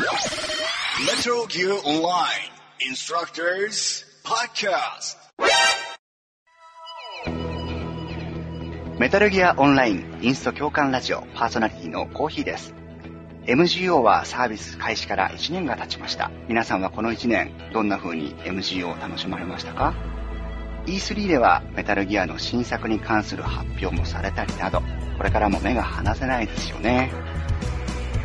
Metro Gear Online Instructors Podcast. メタルギアオンラインインスト共感ラジオパーソナリティのコーヒーです。MGO はサービス開始から1年が経ちました。皆さんはこの1年、どんな風に MGO を楽しまれましたか ?E3 ではメタルギアの新作に関する発表もされたりなど、これからも目が離せないですよね。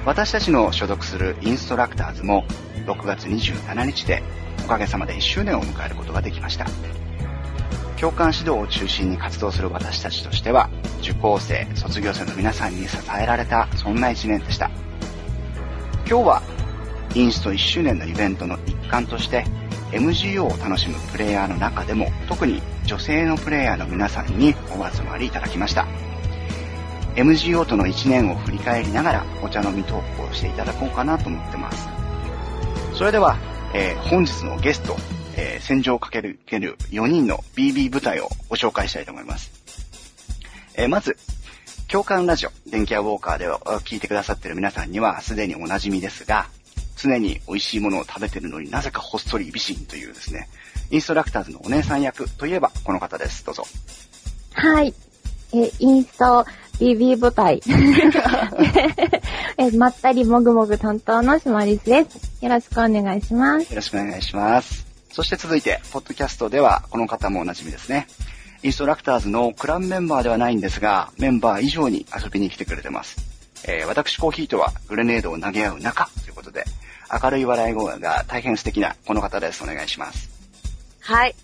私たちの所属するインストラクターズも6月27日でおかげさまで1周年を迎えることができました。教官指導を中心に活動する私たちとしては、受講生、卒業生の皆さんに支えられた、そんな一年でした。今日は、インスト1周年のイベントの一環として、MGO を楽しむプレイヤーの中でも、特に女性のプレイヤーの皆さんにお集まりいただきました。MGO との1年を振り返りながら、お茶飲みトークをしていただこうかなと思ってます。それでは、えー本日のゲスト、えー戦場をかける4人の BB 部隊をご紹介したいと思います。えーまず、共感ラジオ、電気屋ウォーカーでは聞いてくださっている皆さんにはすでにお馴染みですが、常に美味しいものを食べてるのになぜかほっそり美人というですね、インストラクターズのお姉さん役といえばこの方です。どうぞ。はい。え、インスト BB 部隊。え、まったりもぐもぐ担当のシマリスです。よろしくお願いします。よろしくお願いします。そして続いて、ポッドキャストではこの方もおなじみですね。インストラクターズのクランメンバーではないんですが、メンバー以上に遊びに来てくれてます。えー私コーヒーとはグレネードを投げ合う仲ということで、明るい笑い声が大変素敵なこの方です。お願いします。はい。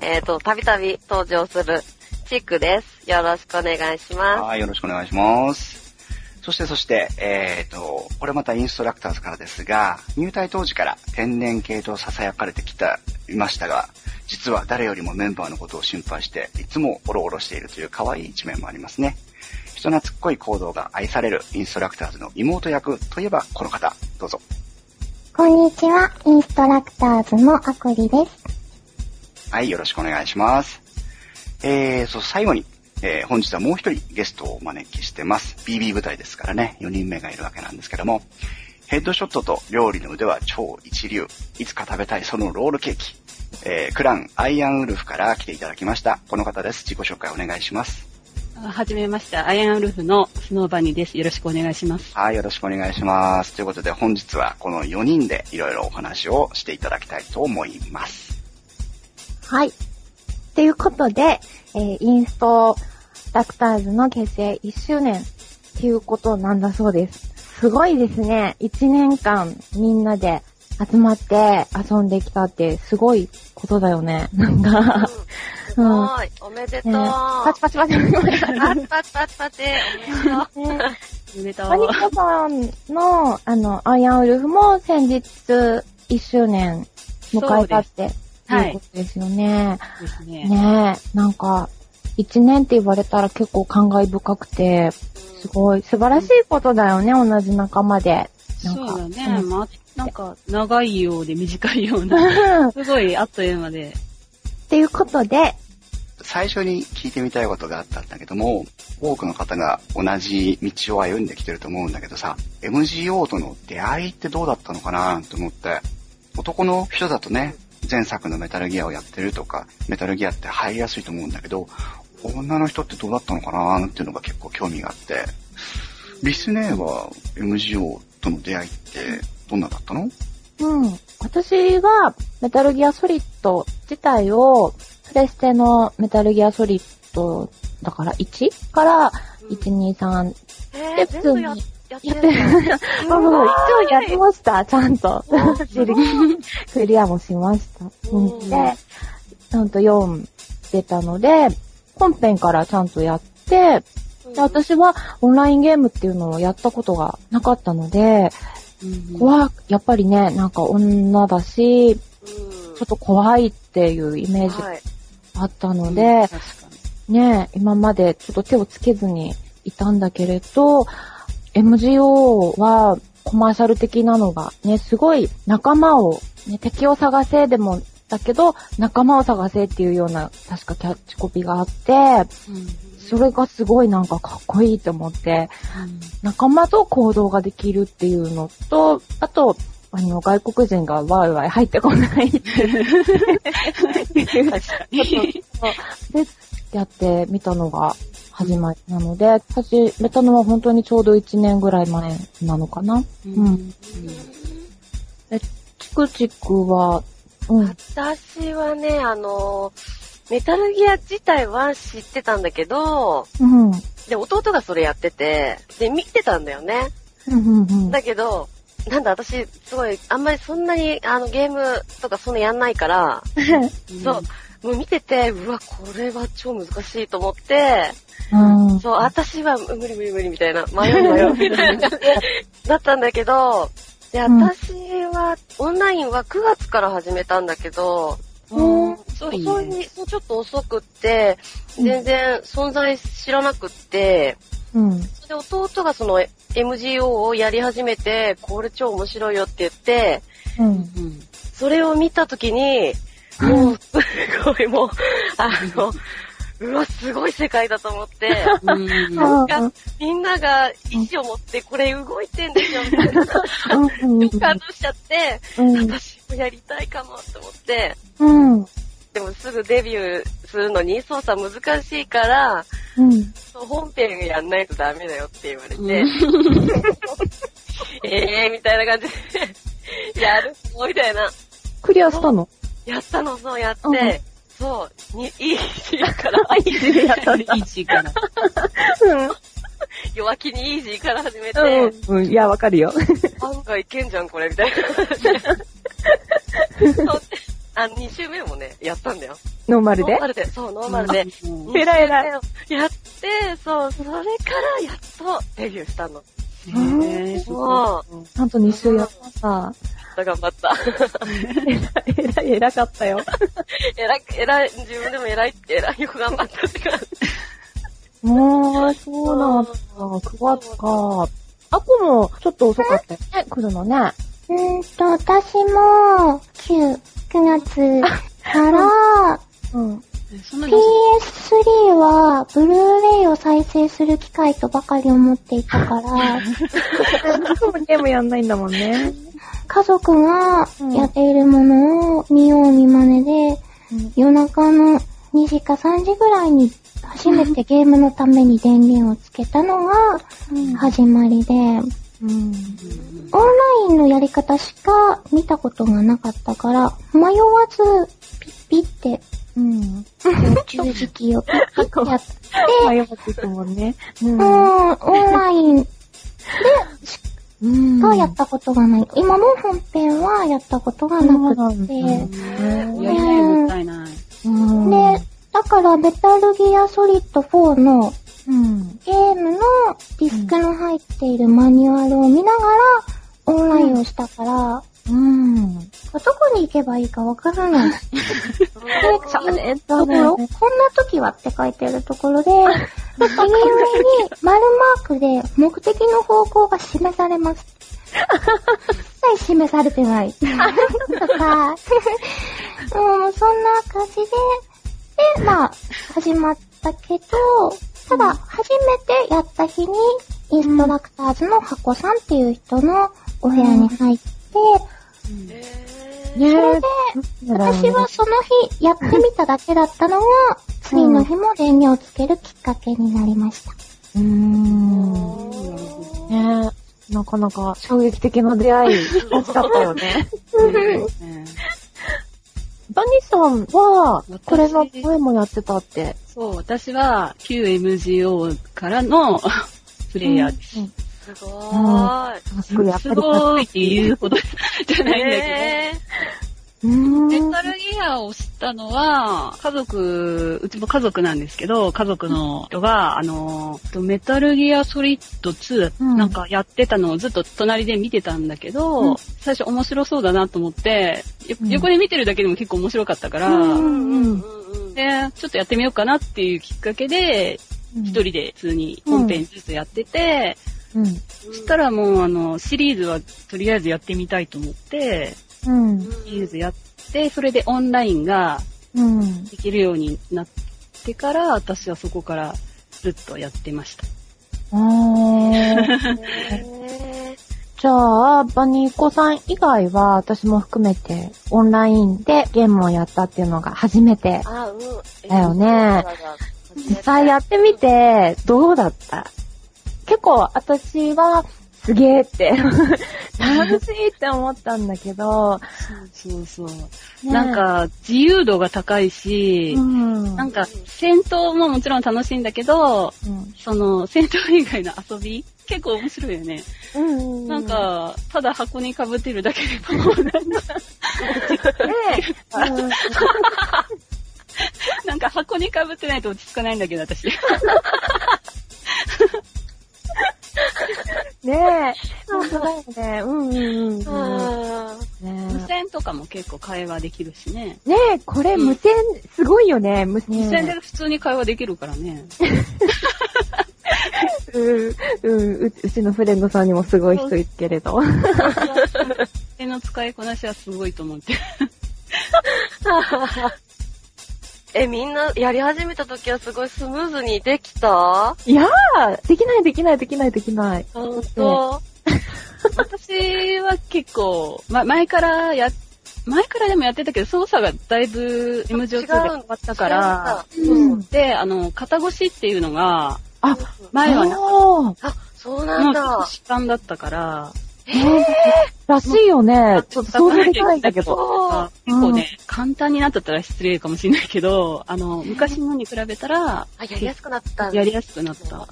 えっ、と、たびたび登場するチックです。よろしくお願いしまはい、よろしくお願いします。そして、そして、えっ、と、これまたインストラクターズからですが、入隊当時から天然系と囁かれてきていましたが、実は誰よりもメンバーのことを心配して、いつもオロオロしているという可愛い一面もありますね。人懐っこい行動が愛されるインストラクターズの妹役といえばこの方、どうぞ。こんにちは、インストラクターズのアクリです。はい、よろしくお願いします。えー、そう、最後に、えー本日はもう一人ゲストをお招きしてます。BB 部隊ですからね、4人目がいるわけなんですけども、ヘッドショットと料理の腕は超一流。いつか食べたいそのロールケーキ。えー、クランアイアンウルフから来ていただきました。この方です。自己紹介お願いします。はじめまして、アイアンウルフのスノーバニーです。よろしくお願いします。はい、よろしくお願いします。ということで本日はこの4人でいろいろお話をしていただきたいと思います。はい。ということで、えーインストラクターズの結成1周年っていうことなんだそうです。すごいですね。1年間みんなで集まって遊んできたってすごいことだよね。なんか、す。すごい。おめでとう。ね。パチパチパチ。パチパチパチパチパチ。おめでとう。ねおめでとうマニコさんの、あの、アイアンウルフも先日1周年迎えたってそうですいうことですよね。ですね。なんか、1年って言われたら結構感慨深くて、すごい素晴らしいことだよね、同じ仲間で。なんかそうだね。うんまあ、なんか、長いようで短いような、すごいあっという間で。っていうことで、最初に聞いてみたいことがあったんだけども、多くの方が同じ道を歩んできてると思うんだけどさ、MGO との出会いってどうだったのかなと思って、男の人だとね、前作のメタルギアをやってるとか、メタルギアって入りやすいと思うんだけど、女の人ってどうだったのかなっていうのが結構興味があって、リスネーは MGO との出会いってどんなだったの？うん。私は、メタルギアソリッド自体を、プレステのメタルギアソリッド、だから1から1、2、3、えー、で普通にややってる。る。そう一応やってました、ちゃんと。クリアもしました。で、ちゃんと4出たので、本編からちゃんとやって、で私はオンラインゲームっていうのをやったことがなかったので、うん怖やっぱりね、なんか女だし、うんちょっと怖いっていうイメージ。あったので。ね、今までちょっと手をつけずにいたんだけれど、MGO はコマーシャル的なのがね、すごい仲間を、ね、敵を探せでも、だけど、仲間を探せっていうような、確かキャッチコピーがあって、それがすごいなんかかっこいいと思って、仲間と行動ができるっていうのと、あと、あの、外国人がワイワイ入ってこないっていう確かに。で、やってみたのが始まりなので、始めたのは本当にちょうど1年ぐらい前なのかな。うん。え、チクチクは、うん。私はね、あの、メタルギア自体は知ってたんだけど、うん。で、弟がそれやってて、で、見てたんだよね。うん。うん。だけど、なんだ、私、すごい、あんまりそんなに、あの、ゲームとかそんなやんないから、そう、もう見てて、うわ、これは超難しいと思って、うん。そう、私は無理無理無理みたいな、迷う迷うみたいな だったんだけど、で、うん私は、オンラインは9月から始めたんだけど、うん。そう、そうね。そうちょっと遅くって、全然存在知らなくって、うん。それで弟がその MGO をやり始めて、これ超面白いよって言って、うん。うん。それを見たときに、もう、すごいもう、あの、うわ、すごい世界だと思って、うん。なんか、みんなが意志を持って、これ動いてんですよ、みたいな、うん。感動しちゃって、うん。私もやりたいかもって思って、うん。でもすぐデビューするのに操作難しいから、うん。本編やんないとダメだよって言われて、えーみたいな感じで、やるぞみたいな。クリアしたの？やったの、そうやって、うんそう、に、いい時から、いいでやったいい時から。弱気にイージーから始めて、うん。うん。いや、わかるよ。案外いけんじゃん、これ、みたいな。そうあ、2周目もね、やったんだよ。ノーマルで？ノーマルで、そう、ノーマルで。うんえらいえらいやって、そう、それからやっとデビューしたの。へーもちゃんと2周やった。う、頑張った。えらい、えらかったよ。偉い、偉い、自分でも偉い、偉い、よく頑張ったって感じ。もう、そうなんだ。9月か。あこも、ちょっと遅かったよね、来るのね。うーんと、私も、9、9月から、うん。そんなに PS3 は、ブルーレイを再生する機会とばかり思っていたから、ゲームやんないんだもんね。家族がやっているものを見よう見まねで、夜中の2時か3時ぐらいに初めてゲームのために電源をつけたのが始まりで、うん。オンラインのやり方しか見たことがなかったから、迷わずピッピってうん。十字キーをピッピってやって、迷っていくもんね。ううん、オンラインうん。がやったことがない。今も本編はやったことがなくって。やりたいもったいない。うん。で、だからメタルギアソリッド4のうん。ゲームのディスクの入っているマニュアルを見ながらオンラインをしたから、うん。どこに行けばいいかわからない。で、そうねところ、こんな時はって書いてあるところで、右上に丸マークで目的の方向が示されます。一切示されてない。とか、うん、そんな感じで、で、まあ、始まったけど、ただ、初めてやった日に、インストラクターズの箱さんっていう人のお部屋に入って、えねそれで、私はその日やってみただけだったのが、次の日も電源をつけるきっかけになりました。うーん。ねなかなか衝撃的な出会い、大きかったよね。ねバニさんは、私これの声もやってたって。そう、私は QMGO からのプレイヤーです。うんすごーい。すごい、すり。ごいって言うほどじゃないんだけ。ど。メタルギアを知ったのは、家族、うちも家族なんですけど、家族の人が、あの、メタルギアソリッド2、うんなんかやってたのをずっと隣で見てたんだけど、うん最初面白そうだなと思って、横で見てるだけでも結構面白かったから、ちょっとやってみようかなっていうきっかけで、一人で普通に本編ずつやってて、うん。そしたらもうあの、シリーズはとりあえずやってみたいと思って、うん。シリーズやって、それでオンラインがうん。できるようになってから、私はそこからずっとやってました。あーへ じゃあ、バニーコさん以外は、私も含めて、オンラインでゲームをやったっていうのが初めて。だよね実際やってみて、どうだった？結構、私は、すげーって、楽しいって思ったんだけど、そうそうそう。ねなんか、自由度が高いし、うん。なんか、戦闘ももちろん楽しいんだけど、うん、その、戦闘以外の遊び結構面白いよね。うん。なん、か、ただ箱に被ってるだけでパフォーマンスねうん なんか箱に被ってないと落ち着かないんだけど、私。ねえ。本当だよね。うんうんうん 無ね線とかも結構会話できるしね。え、ねえこれ無線、すごいよね、無線。無線で普通に会話できるからね。うん、うん、ううちのフレンドさんにもすごい人いるけれど。無線の使いこなしはすごいと思って。ーえ、みんなやり始めた時はすごいスムーズにできた？いやー、できないできないできないできない。ほんと私は結構、ま、前からや、前からでもやってたけど、操作がだいぶ M 上2で変わったから、うん。で、あの、肩越しっていうのが、あ、前はな、はあ、そうなんもう観だったから、らしいよね。ちょっと想像できないんだけど。結構ね、簡単になったったら失礼かもしれないけど、あの、昔のに比べたら、あ、やりやすくなったんだやりやすくなった。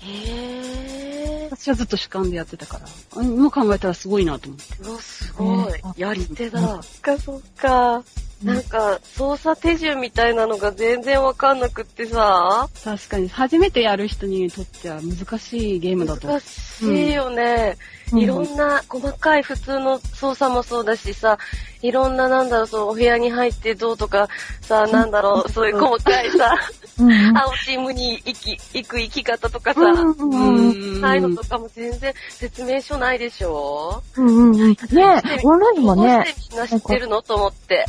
へー。私はずっと主観でやってたから、うん今考えたらすごいなと思って。うわ、すごいね。やり手だ。そっか、そっか。なんか、操作手順みたいなのが全然わかんなくってさ、確かに、初めてやる人にとっては難しいゲームだと思う難。しいよね。うんいろんな細かい普通の操作もそうだしさ、いろんななんだろう、そう、お部屋に入ってどうとかさ、なんだろう、そういう細かいさ、うんうん 青チームに行き、行く行き方とかさ、うんうんうんああいうのとかも全然説明書ないでしょ？うんうんうん。ねえ、オンラインもねどうし、てみんな知ってるのと思って。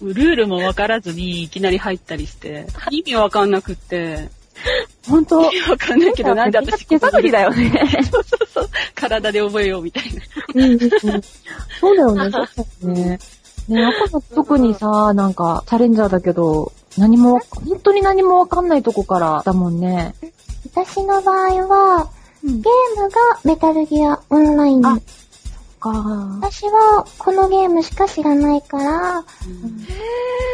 うん。ルールもわからずにいきなり入ったりして、意味わかんなくって、ほんと意、味わかんないけど、なんで私手探りだよね。そうそうそう。体で覚えようみたいな。うんうんうんそうだよね、そうだよね。ね赤の特にさ、なんか、チャレンジャーだけど、何も、本当に何もわかんないとこからだもんね。私の場合は、ゲームがメタルギアオンライン。あか私はこのゲームしか知らないから、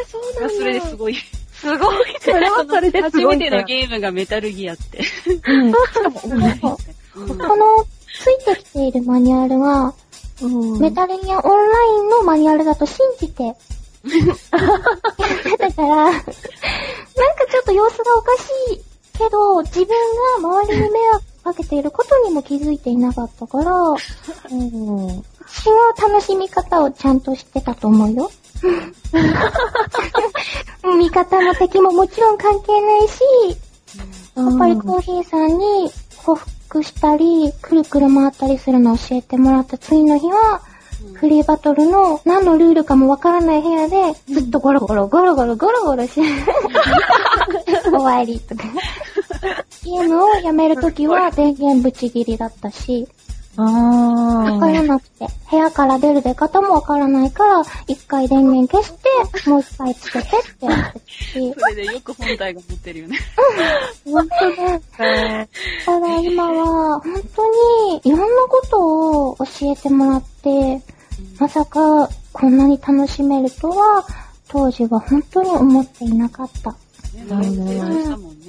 そうなんだ。それですごい。すごいそれはそれです初ごいねめてのゲームがメタルギアって。うん。うんこのついてきているマニュアルは、うんメタルギアオンラインのマニュアルだと信じて、やってたから、なんかちょっと様子がおかしいけど、自分が周りに迷惑かけていることにも気づいていなかったから、うん。違う楽しみ方をちゃんとしてたと思うよ。味方も敵ももちろん関係ないし、やっぱりコーヒーさんに報復したり、くるくる回ったりするのを教えてもらった次の日は、フリーバトルの何のルールかもわからない部屋で、ずっとゴロゴロゴロゴロゴロゴロして、終わりとか。ゲームをやめるときは電源ブチ切りだったし、わあからなくて、部屋から出る出方もわからないから、一回電源消して、もう一回つけてってやってたし、それでよく本体が持ってるよね。本当ね。ただ今は、本当にいろんなことを教えてもらって、まさかこんなに楽しめるとは、当時は本当に思っていなかった。ね、成長したもんね。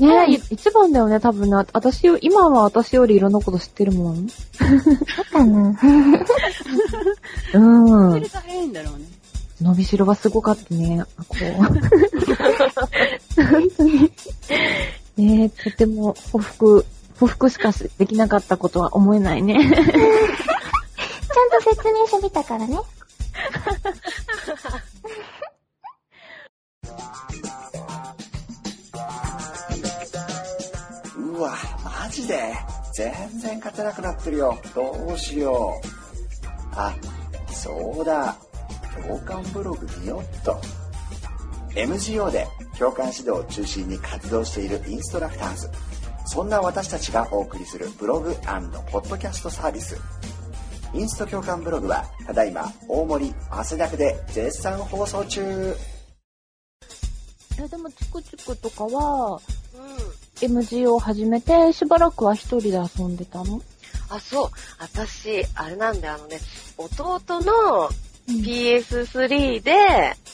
ねえ、い一番だよね、多分ね。私よ、今は私よりいろんなこと知ってるもん。そうかな うんそれ。が早いんだろうね。伸びしろがすごかったね。こう。本当に。ねえ、とても、報復、報復しかできなかったことは思えないね。ちゃんと説明書見たからね。うわ、マジで？全然勝てなくなってるよ。どうしよう。あ、そうだ。共感ブログ見よっと。MGO で共感指導を中心に活動しているインストラクターズそんな私たちがお送りするブログポッドキャストサービスインスト共感ブログはただいま大森汗だくで絶賛放送中え、でもチクチクとかは、MGO を始めて、しばらくは一人で遊んでたの？あ、そう。私、あれなんだよ、あのね、弟の PS3 で、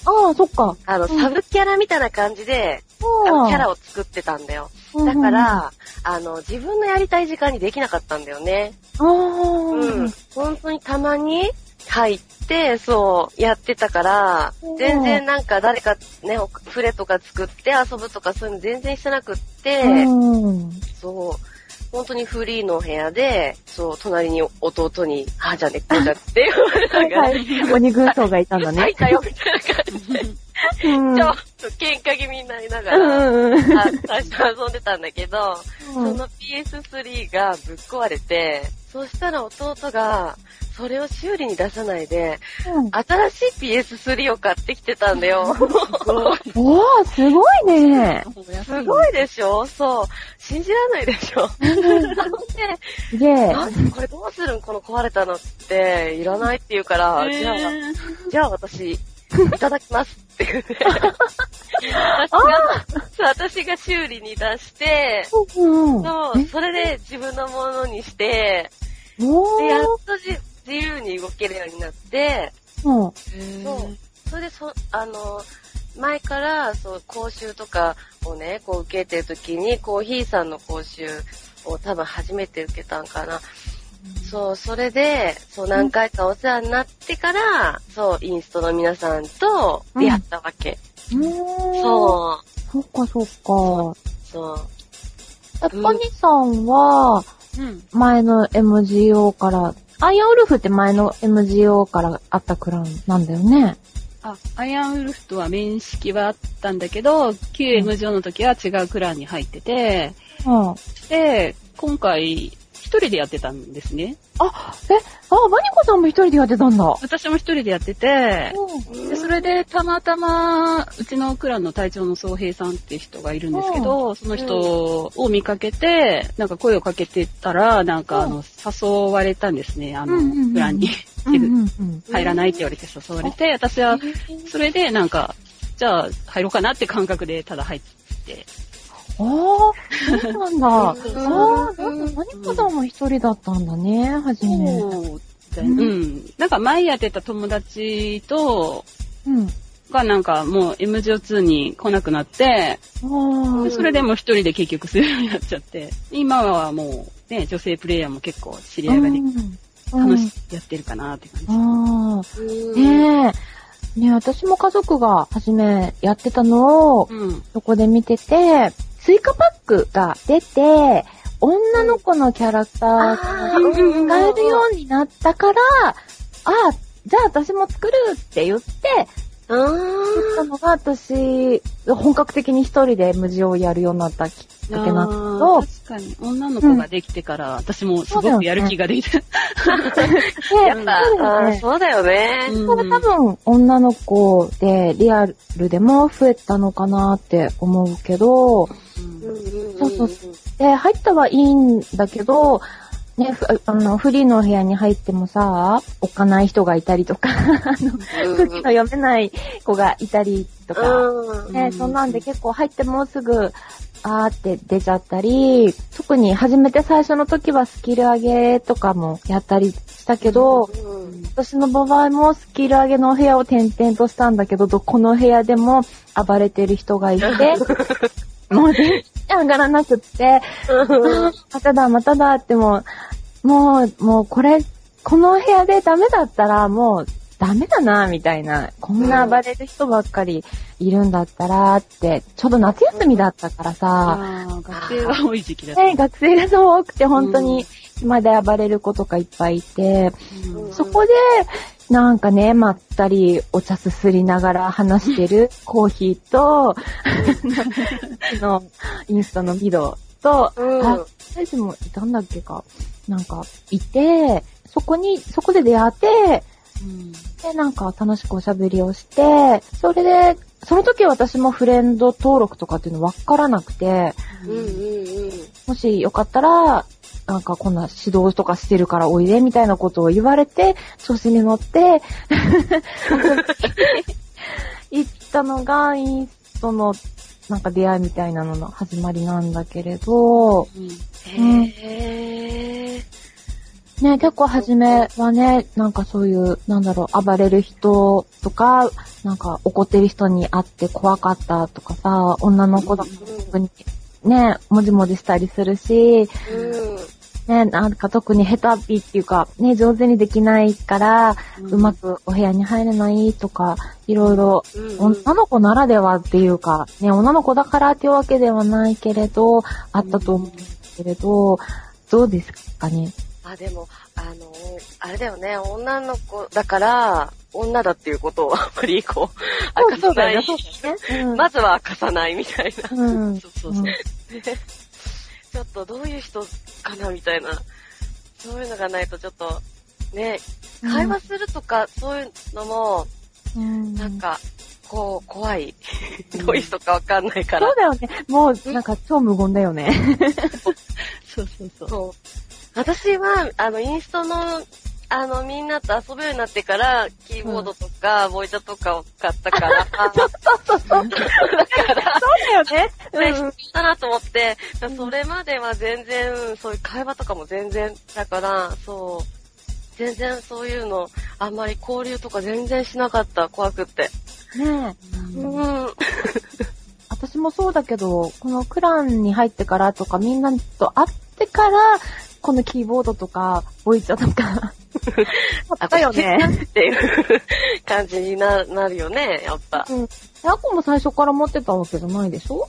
ああ、そっか。あの、うんサブキャラみたいな感じで、あのキャラを。を作ってたんだよ。うんだから、あの、自分のやりたい時間にできなかったんだよね。ああ、うん。本当にたまに入って、そう、やってたからうん、全然なんか誰かね、フレとか作って遊ぶとかそういうの全然してなくって、うん。そう。本当にフリーの部屋で、そう、隣に弟に、ああ、じゃあね、こうじゃって言われながら、はい。鬼軍曹がいたんだね入っ。たよ、みたいな感じで、うんちょっと喧嘩気味になりながら、うんうんあ最初遊んでたんだけど、その PS3 がぶっ壊れて、そしたら弟が、それを修理に出さないで、うん新しい PS3 を買ってきてたんだよ。おー、すごいね。すごいでしょ？そう。信じられないでしょ？すげえ。なんでこれどうするん？この壊れたのって、いらないって言うから、じゃあ、じゃあ私、いただきますって言って。私が、私が修理に出して、うん。そう、それで自分のものにして、おで、やっー。とじ自由に動けるようになって、うん。そう。それで、そ、あの、前から、そう、講習とかをね、こう受けてるときに、コーヒーさんの講習を多分初めて受けたんかな。そう、それで、そう、何回かお世話になってから、そう、インストの皆さんと出会ったわけ。うん。そう、そっかそっか。そう。え、ポニさんは、うん。前の MGO から、アイアンウルフって前の MGO からあったクランなんだよね。あ、アイアンウルフとは面識はあったんだけど、旧 M 上の時は違うクランに入ってて、うん。で、今回、一人でやってたんですね。あ、え、あ、バニコさんも一人でやってたんだ。私も一人でやってて、うでそれでたまたま、うちのクランの隊長の総平さんって人がいるんですけど、その人を見かけて、なんか声をかけてたら、なんかあの、誘われたんですね、あのうんうんうん、クランに。入らないって言われて誘われて、私は、それでなんか、じゃあ入ろうかなって感覚でただ入って、ああ、そうなんだ。ああ、うんなんかバニコさんも一人だったんだね、はじめ。そうだねうん。なんか前やってた友達と、うん。がなんかもう MGO2 に来なくなって、それでもう一人で結局するようになっちゃって、今はもうね、女性プレイヤーも結構知りあ。合いができうん楽しくやってるかなって感じ。ねえ。ねえ、私も家族が初めやってたのを、うん。そこで見てて、追加パックが出て、女の子のキャラクターが使えるようになったから、ああ、じゃあ私も作るって言って、う作っ。たのが私、本格的に一人で無事をやるようになったきっかけなんだけあど、ー確かに。女の子ができてから、私もすごくやる気ができて。で、やっぱ、あーそうだよね。うんそれ多分女の子でリアルでも増えたのかなって思うけど、うんそうそうで、入ったはいいんだけど、ね、ふあの、フリーの部屋に入ってもさ、置かない人がいたりとか、あの、空気の読めない子がいたりとか、うん。ね、そんなんで結構入ってもすぐ、あーって出ちゃったり、特に初めて最初の時はスキル上げとかもやったりしたけど、うん私の場合もスキル上げの部屋を転々としたんだけど、どこの部屋でも暴れてる人がいて、もう全然上がらなくって、まただ、まただってもう、もう、もうこれ、この部屋でダメだったらもうダメだな、みたいな。こんな暴れる人ばっかりいるんだったらって、ちょうど夏休みだったからさ、学生が多い時期だった。ね、学生がそう多くて本当に暇で暴れる子とかいっぱいいて、うん。そこで、なんかね、まったりお茶すすりながら話してる コーヒーと、あの、インスタのビドと、うんあ、大臣もいたんだっけか。なんか、いて、そこに、そこで出会って、うんで、でなんか楽しくおしゃべりをして、それで、その時私もフレンド登録とかっていうの分からなくて、うんうんうん。もしよかったら、なんかこんな指導とかしてるからおいでみたいなことを言われて、調子に乗って、行ったのがインストのなんか出会いみたいなのの始まりなんだけれど、うんへー。ね、結構初めはね、なんかそういう、なんだろう、暴れる人とか、なんか怒ってる人に会って怖かったとかさ、女の子だと特にね、もじもじしたりするし、うん。ね、なんか特に下手っぴっていうか、ね、上手にできないから、うまくお部屋に入れないとか、いろいろ、うん女の子ならではっていうか、ね、女の子だからっていうわけではないけれど、あったと思うんですけれど、どうですかね？あ、でも、あの、あれだよね、女の子だから、女だっていうことをあんまりこう、明かさない。そうね。うん まずは明かさないみたいな。うん。そうそうそう。ちょっとどういう人かなみたいな。そういうのがないとちょっと、ね、会話するとか、そういうのも、うんなんか、こう、怖い。どういう人かわかんないからそう。だよね。もう、なんか超無言だよね。そうそうそう。そう。私は、あの、インストの、あの、みんなと遊ぶようになってから、キーボードとか、ボイチャとかを買ったから、そうそうそう。だから、そうだよね。ね、必要だなと思って、それまでは全然、そういう会話とかも全然、だから、そう、全然そういうの、あんまり交流とか全然しなかった、怖くって。ねえ。うん。私もそうだけど、このクランに入ってからとか、みんなと会ってから、このキーボードとか、ボイチャとか、あったよね。っていう感じにななるよね、やっぱ。うん。アコも最初から持ってたわけじゃないでしょ？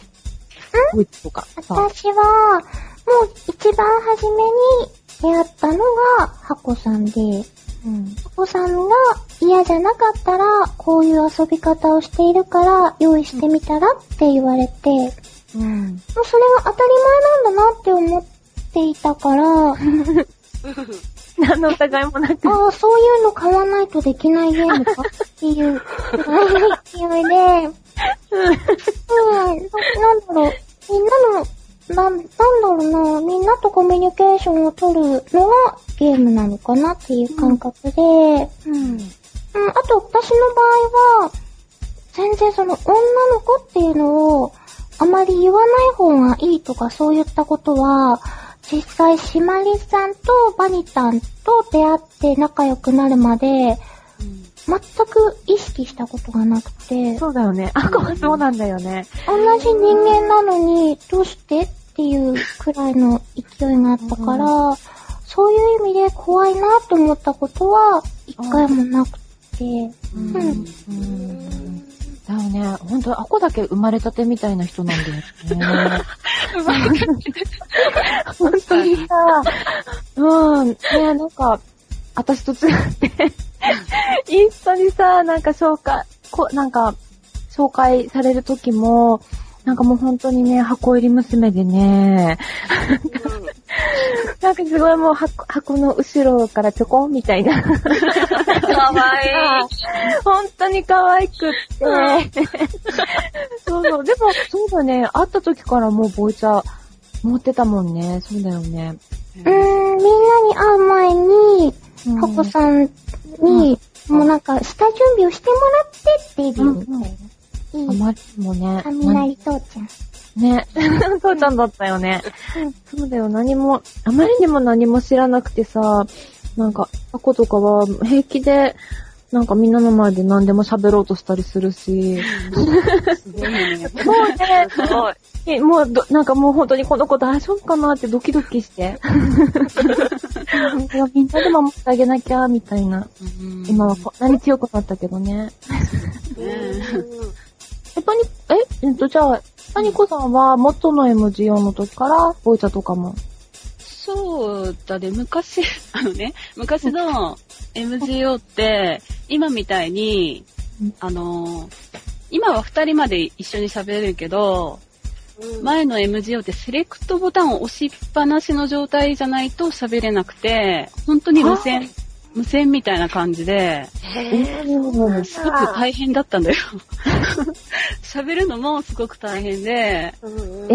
ボイチャとかさ。私は、もう一番初めに出会ったのが、ハコさんで、うん。ハコさんが嫌じゃなかったら、こういう遊び方をしているから、用意してみたらって言われて、もううん。それが当たり前なんだなって思っていたから、何の疑いもなく。ああ、そういうの買わないとできないゲームかっていう勢いで、うん、なんだろう、みんなの、なん、なんだろうな、みんなとコミュニケーションを取るのがゲームなのかなっていう感覚で、うん、うん。あと私の場合は、全然その女の子っていうのをあまり言わない方がいいとかそういったことは、実際シマリさんとバニタンと出会って仲良くなるまで、全く意識したことがなくて、そうだよね。アコはそうなんだよね。同じ人間なのに、どうしてっていうくらいの勢いがあったから、そういう意味で怖いなと思ったことは、一回もなくて、うん。うん。だよね。ほんと、アコだけ生まれたてみたいな人なんだよね。本当にさ、うん。ねなんか、私と違って、インスタにさ、なんか紹介、こなんか、紹介される時も、なんかもう本当にね、箱入り娘でね、なんかすごいもう箱箱の後ろからちょこんみたいな。かわいい。本当に可愛くって。そうそう。でも、そうだね。会った時からもうボイチャ持ってたもんね。そうだよね。うーん、みんなに会う前に、うんハコさんに、もうなんか、下準備をしてもらってデビューみたいな。いい、あまりにもね。雷父ちゃん。ね。父ちゃんだったよね。そうだよ。何も、あまりにも何も知らなくてさ、なんか、アコとかは平気で、なんかみんなの前で何でも喋ろうとしたりするし。すごいね。もうね、すごい。えもうど、なんかもう本当にこの子大丈夫かなってドキドキして。いやみんなで守ってあげなきゃ、みたいな。今はこんなに強くなったけどね。え、パニ、え、えっと、じゃあ、パニコさんは元の MGO の時から、ボイチャとかも？そうだね、昔、あのね、昔の MGO って、今みたいにうん、あの、今は二人まで一緒に喋れるけど、うん。前の MGO ってセレクトボタンを押しっぱなしの状態じゃないと喋れなくて、本当に無線、無線みたいな感じで、へぇすごく大変だったんだよ。喋るのもすごく大変で、うんえ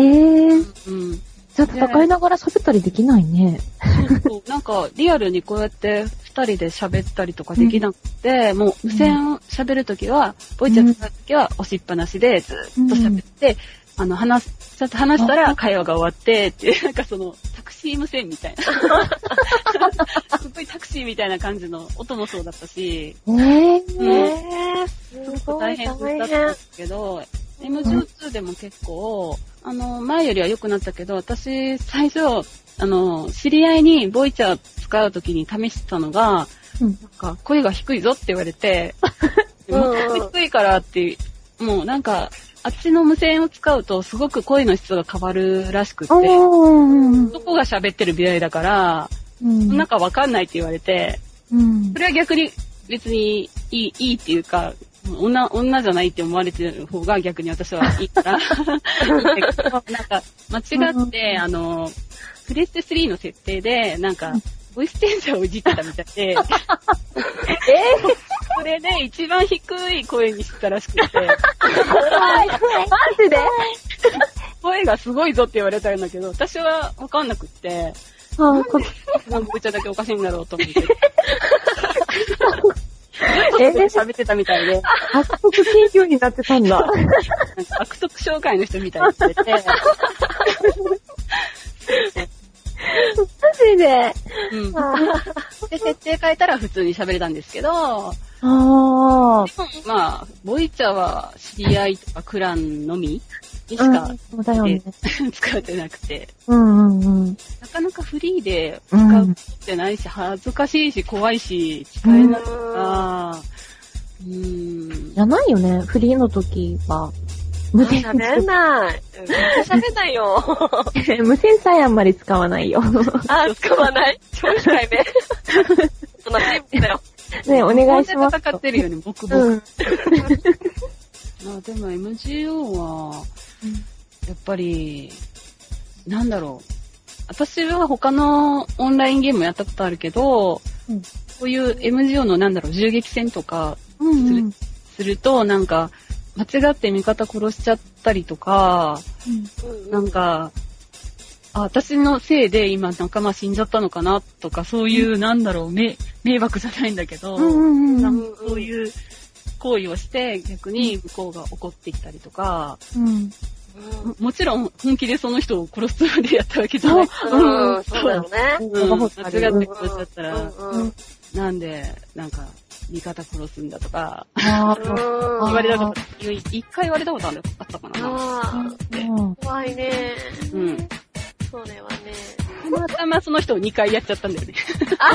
ー、うん。じゃあ戦いながら喋ったりできないね。そうそう。なんか、リアルにこうやって二人で喋ったりとかできなくて、もう無線喋るときは、ボイチャ使うときは押しっぱなしでずっと喋って、あの、話す、ちょっと話したら会話が終わって、っていう、なんかその、タクシー無線みたいな。すごいタクシーみたいな感じの音もそうだったし、えー、えー、すごい大変。だったんで。すけど、MGO2 でも結構、あの、前よりは良くなったけど、私、最初、あの、知り合いにボイチャー使うときに試してたのが、うん。なんか、声が低いぞって言われて、うんもう低いからって、もうなんか、あっちの無線を使うとすごく声の質が変わるらしくって。どこが喋ってる美大だから、うん。なんかわかんないって言われて、うん。それは逆に別にいい、いいっていうか、女、女じゃないって思われてる方が逆に私はいいから。なんか、間違って、あの、プレステ3の設定で、なんか、ボイスチェンジャーをいじってたみたいで、それで一番低い声にしてたらしくて、マジで声がすごいぞって言われたんだけど、私はわかんなくって、あーこっち。ゃだけおかしいんだろうと思って。えで喋ってたみたいで、悪徳研究になってたんだ。なんか悪徳紹介の人みたいに言ってて、マジで。うん。で、設定変えたら普通に喋れたんですけど、ああ。まあ、ボイチャは知り合いとかクランのみにしかうん、そうだよね。使ってなくて、うんうんうん。なかなかフリーで使ってないし、恥ずかしいし、怖いし、使えないから、うーん。じゃないよね、フリーの時は。無線、喋んない。うん喋んないよ。無線さえあんまり使わないよ。あ、使わない。超控えめ。そんなチームだよ。ねお願いします。戦ってるよね、僕僕。うん。まあでも MGO は、やっぱり、なんだろう。私は他のオンラインゲームもやったことあるけど、うんこういう MGO のなんだろう、銃撃戦とかうんうん。すると、なんか、間違って味方殺しちゃったりとか、なんか、あ、私のせいで今仲間死んじゃったのかなとか、そういう、なんだろう、め迷惑じゃないんだけど、そういう行為をして逆に向こうが怒ってきたりとか、うん。ももちろん本気でその人を殺すつもりでやったわけじゃない。うん、うんそうだよね。うん、間違って殺しちゃったら、うんうんなんで、なんか、味方殺すんだとか、言われたこと、一回言われたことあるあったかな。ああ。ー怖いね。うん。それはね。たまたまその人を2回やっちゃったんだよね。あ、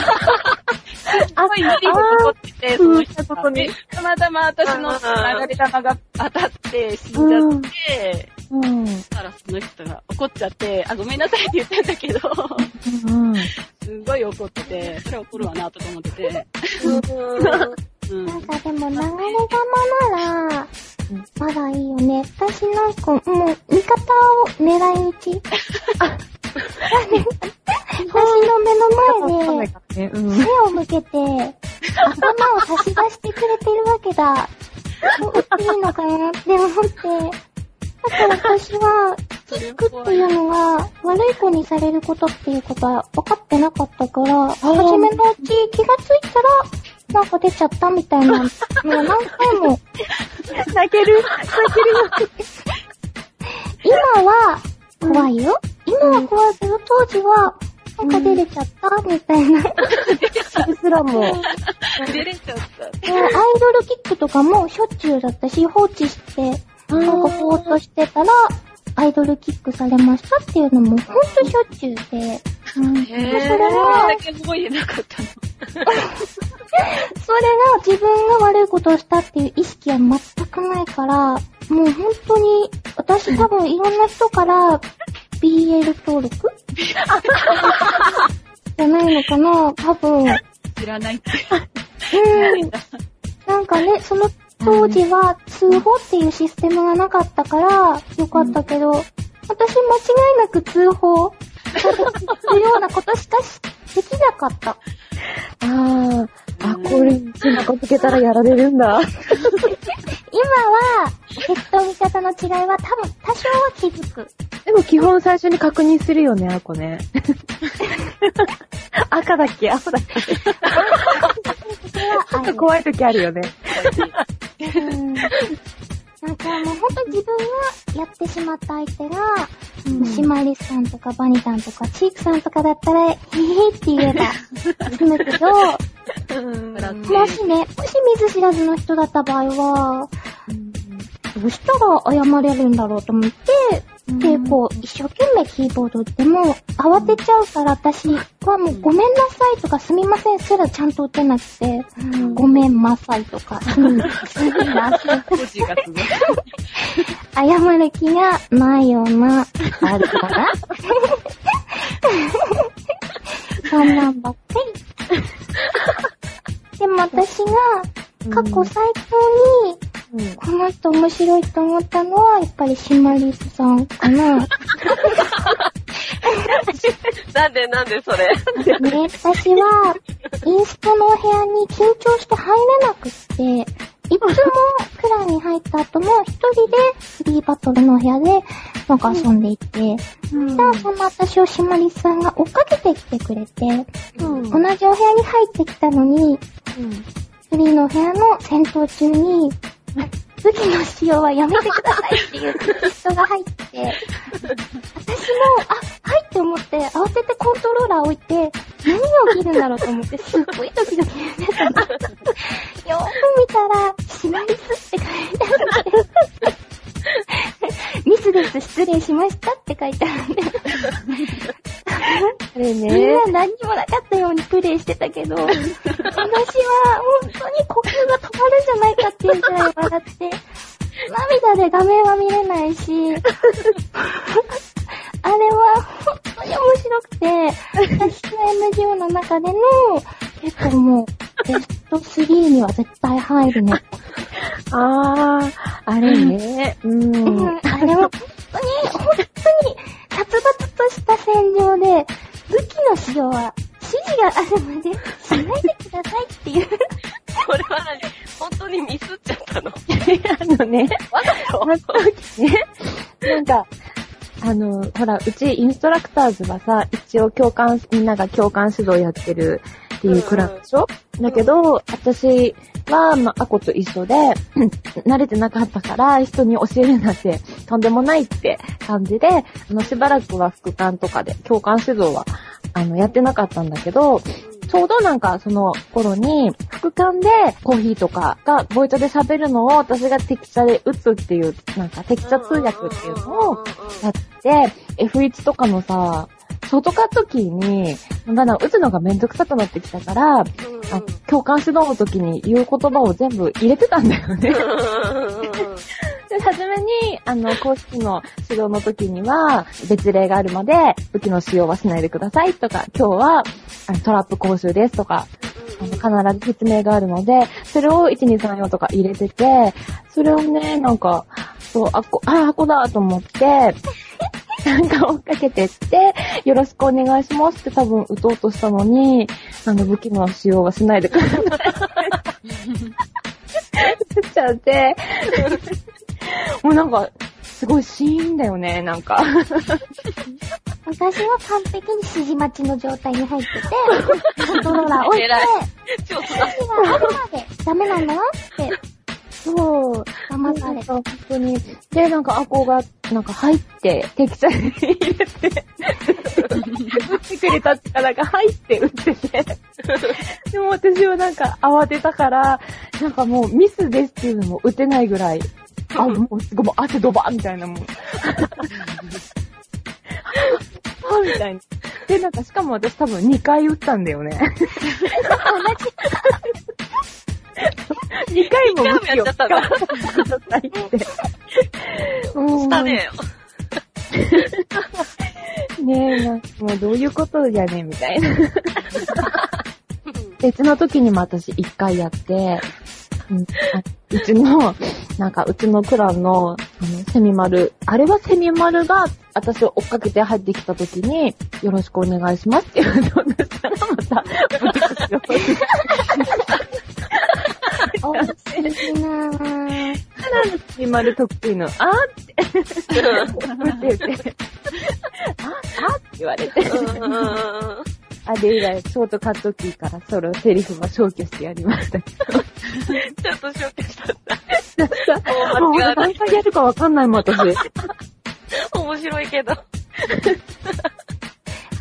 すごい無理が起こってて、その人がねたまたま私の流れ玉が当たって死んじゃって、うん。そしたらその人が怒っちゃって、あ、ごめんなさいって言ったんだけど、うん。すごい怒ってて、それは怒るわなとか思ってて。うん。なんかでも流れ玉なら、まだいいよね。私なんかもう、味方を狙い撃ち。あ、私の目の前で。目を向けて、頭を差し出してくれてるわけだ。もういいのかなって思って。だから私は、キックっていうのが悪い子にされることっていうことは分かってなかったから、初めのうち気がついたら、なんか出ちゃったみたいなのを何回も。泣ける。今は怖いよ。今は怖いけど、当時は、なんか出れちゃったみたいな。それすらも。出れちゃった。もうアイドルキックとかもしょっちゅうだったし、放置して、なんかぼーっとしてたら、アイドルキックされましたっていうのもほんとしょっちゅうで、うん、そへれーそれは。それが自分が悪いことをしたっていう意識は全くないから、もう本当に、私多分いろんな人から BL 登録？じゃないのかな？多分。知らないって。うん。なんかね、その当時は通報っていうシステムがなかったからよかったけど、私間違いなく通報されるようなことしかしできなかった。あー、あ、これ、背中つけたらやられるんだ。今は、敵と味方の違いは多分多少は気づく。でも基本最初に確認するよね、あこね。赤だっけ青だっけ ちそれはょっと怖い時あるよね。うん。なんかもうほんと自分がやってしまった相手が、シマリスさんとかバニタンとかチークさんとかだったら、へへって言えば済むけど、もしね、もし見ず知らずの人だった場合は、どうしたら謝れるんだろうと思って、で、こう、一生懸命キーボード打っても、慌てちゃうから私はもうごめんなさいとかすみませんすらちゃんと打てなくて、ごめんなさいとか、すみません。謝る気がないような、あるかなそんなんばっかり。でも私が過去最高に、この人面白いと思ったのは、やっぱりシマリスさんかな。ね、なんでなんでそれ。私は、インストのお部屋に緊張して入れなくって、いつもクランに入った後も一人でフリーバトルのお部屋でなんか遊んでいて、じゃあそんな私をシマリスさんが追っかけてきてくれて、同じお部屋に入ってきたのに、フリーのお部屋の戦闘中に、武器の使用はやめてくださいっていうテキストが入って、私も、あ、はいって思って、慌ててコントローラー置いて、何が起きるんだろうと思って、すっごいドキドキしてたの。よーく見たら、シマリスって書いてあって、ミスです、失礼しましたって書いてあるんで、あれみんね。な何にもなかったようにプレイしてたけど、私は本当に呼吸が止まるんじゃないかっていうくらい笑って、涙で画面は見れないし、あれは本当に面白くて、私と MGO の中での結構もうベスト3には絶対入るね。あー、あれね。う。うんん、あれは本当に、本当に殺伐とした戦場で、武器の使用は指示があるまでしないでくださいっていう。これは何？本当にミスっちゃったの？あのね、わざと？ね、なんか、あの、ほら、うちインストラクターズはさ、一応共感、みんなが共感指導やってるっていうクラブでしょ、だけど、私は、まあ、アコと一緒で、う ん慣れてなかったから、人に教えるなんて、とんでもないって感じで、あの、しばらくは副官とかで、共感指導は、あの、やってなかったんだけど、ちょうどなんかその頃に、副官でコーヒーとかがボイトで喋るのを私が適茶で打つっていう、なんか適茶通訳っていうのをやって、F1 とかのさ、外カットキーに、だんだん打つのがめんどくさくなってきたから、あ共感指導の時に言う言葉を全部入れてたんだよね。で、はじめに、あの、公式の指導の時には、別例があるまで、武器の使用はしないでくださいとか、今日は、あのトラップ講習ですとか、あの必ず説明があるので、それを1、2、3、4とか入れてて、それをね、なんか、そう、あこ、あ、あこだと思って、なんか追っかけてって、よろしくお願いしますって多分打とうとしたのに、あの武器の使用はしないでください。打っちゃって、もうなんか、すごいシーンだよね、なんか。私は完璧に指示待ちの状態に入ってて、コントローラー置いて指示があるまでダメなんだなってそう。騙された。本当に。で、なんか、アコが、なんか入って、適切に入れて、打ってくれた力が入って打ってて。でも私はなんか慌てたから、なんかもうミスですっていうのも打てないぐらい、あ、もうすごい、もう汗ドバーみたいなもん。あ、みたいな。で、なんかしかも私多分2回打ったんだよね。2回も武器を使わせてくださいって。もうしたねよ。ねえ、なんかもうどういうことやねんみたいな。別の時にも私1回やって、うんあうちのなんかうちのクランの、あの、セミマル、あれはセミマルが私を追っかけて入ってきた時に、よろしくお願いしますって言われたら、また、ブティックしようお好きなぁ。セミマル得意の、あーって、言って、あ、あって言われて、あれ以来、ショートカットキーからそれをセリフは消去してやりましたけど。ちょっと消去したんだ。もう何。回やるかわかんないもん、私。面白いけど。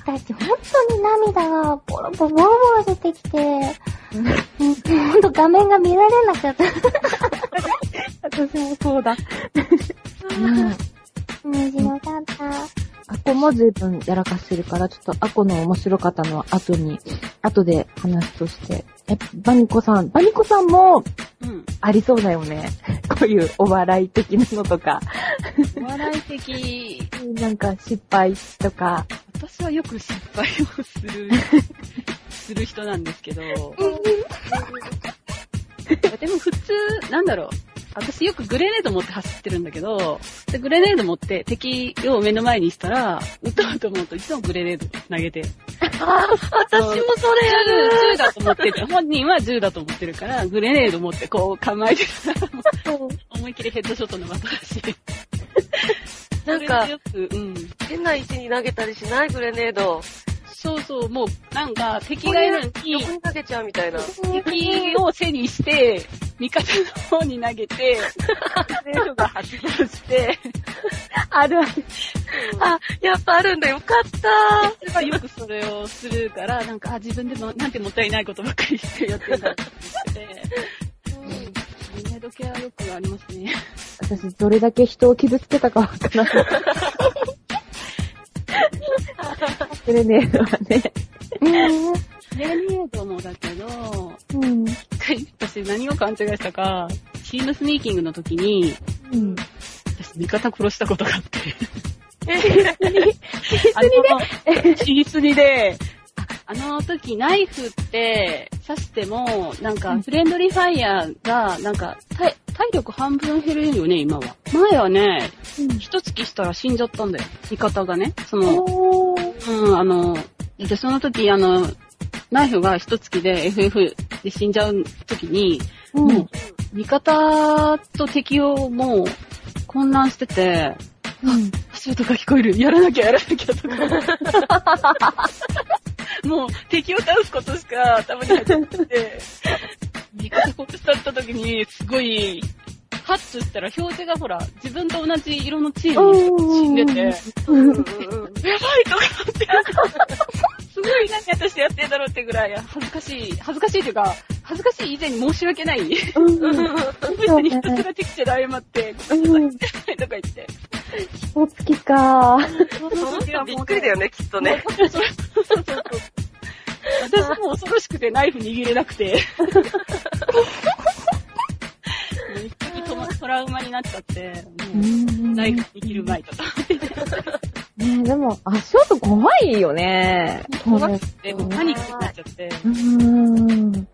私、本当に涙がボロボロボロボロ出てきて、うんほん。と画面が見られなかった。私もそうだ。うん。面白かった。アコも随分やらかしてるから、ちょっとアコの面白かったのは後に、後で話として。え、バニコさん、バニコさん。もうん。ありそうだよね。こういうお笑い的なのとか、お笑い的、なん。か失敗とか。私はよく失敗をする、する人なんですけど。でも普通、なんだろう。私よくグレネード持って走ってるんだけど、でグレネード持って敵を目の前にしたら、撃とうと思うといつもグレネード投げて。あ、私もそれやる。銃銃だと思ってる。本人は銃だと思ってるから、グレネード持ってこう構えてたら、思いっきりヘッドショットの的だし。なんかうん。変な位置に投げたりしないグレネード。そうそう、もう、なんか、敵がいるのに、横に投げちゃうみたいな。敵を背にして、味方の方に投げて、レードが発動して、あるある。あ、やっぱあるんだ。よかった。よくそれをするから、なんか、あ自分でも、なんてもったいないことばっかりしてやってんだって言って、うん。メイド系はよくありますね。私、どれだけ人を傷つけたかわからない。それね、はね。グレネードもだけど、うん。私何を勘違いしたか、チームスニーキングの時に、うん。私味方殺したことがあって。えあの、ヒスニで、あの時ナイフって刺しても、なんかフレンドリーファイヤーが、なんか体体力半分減るよね、今は。前はね、一月したら死んじゃったんだよ。味方がね。その。うん、あの、で、その時、あの、ナイフが一月で FF で死んじゃう時に、うんもう、味方と敵をもう混乱してて、うん。足音が聞こえる。やらなきゃやらなきゃとか。もう敵を倒すことしか頭に入ってなくて、味方殺しちゃった時に、すごい、ハッとしたら表示がほら、自分と同じ色のチームに死んでて、やばいうん。とかって、すごい何私やってんだろうってぐらい恥ずかしい、恥ずかしいというか、恥ずかしい以前に申し訳ない。別にひたすら敵地で謝って、ごめんなさいとか言って。お月かその人 びっくりだよね、きっとね。私も恐ろしくてナイフ握れなくて。トラウマになっちゃって、もうナイフ握る前とか。ねでも、足音怖いよね。怖くて、もうパニックになっちゃって。うーん。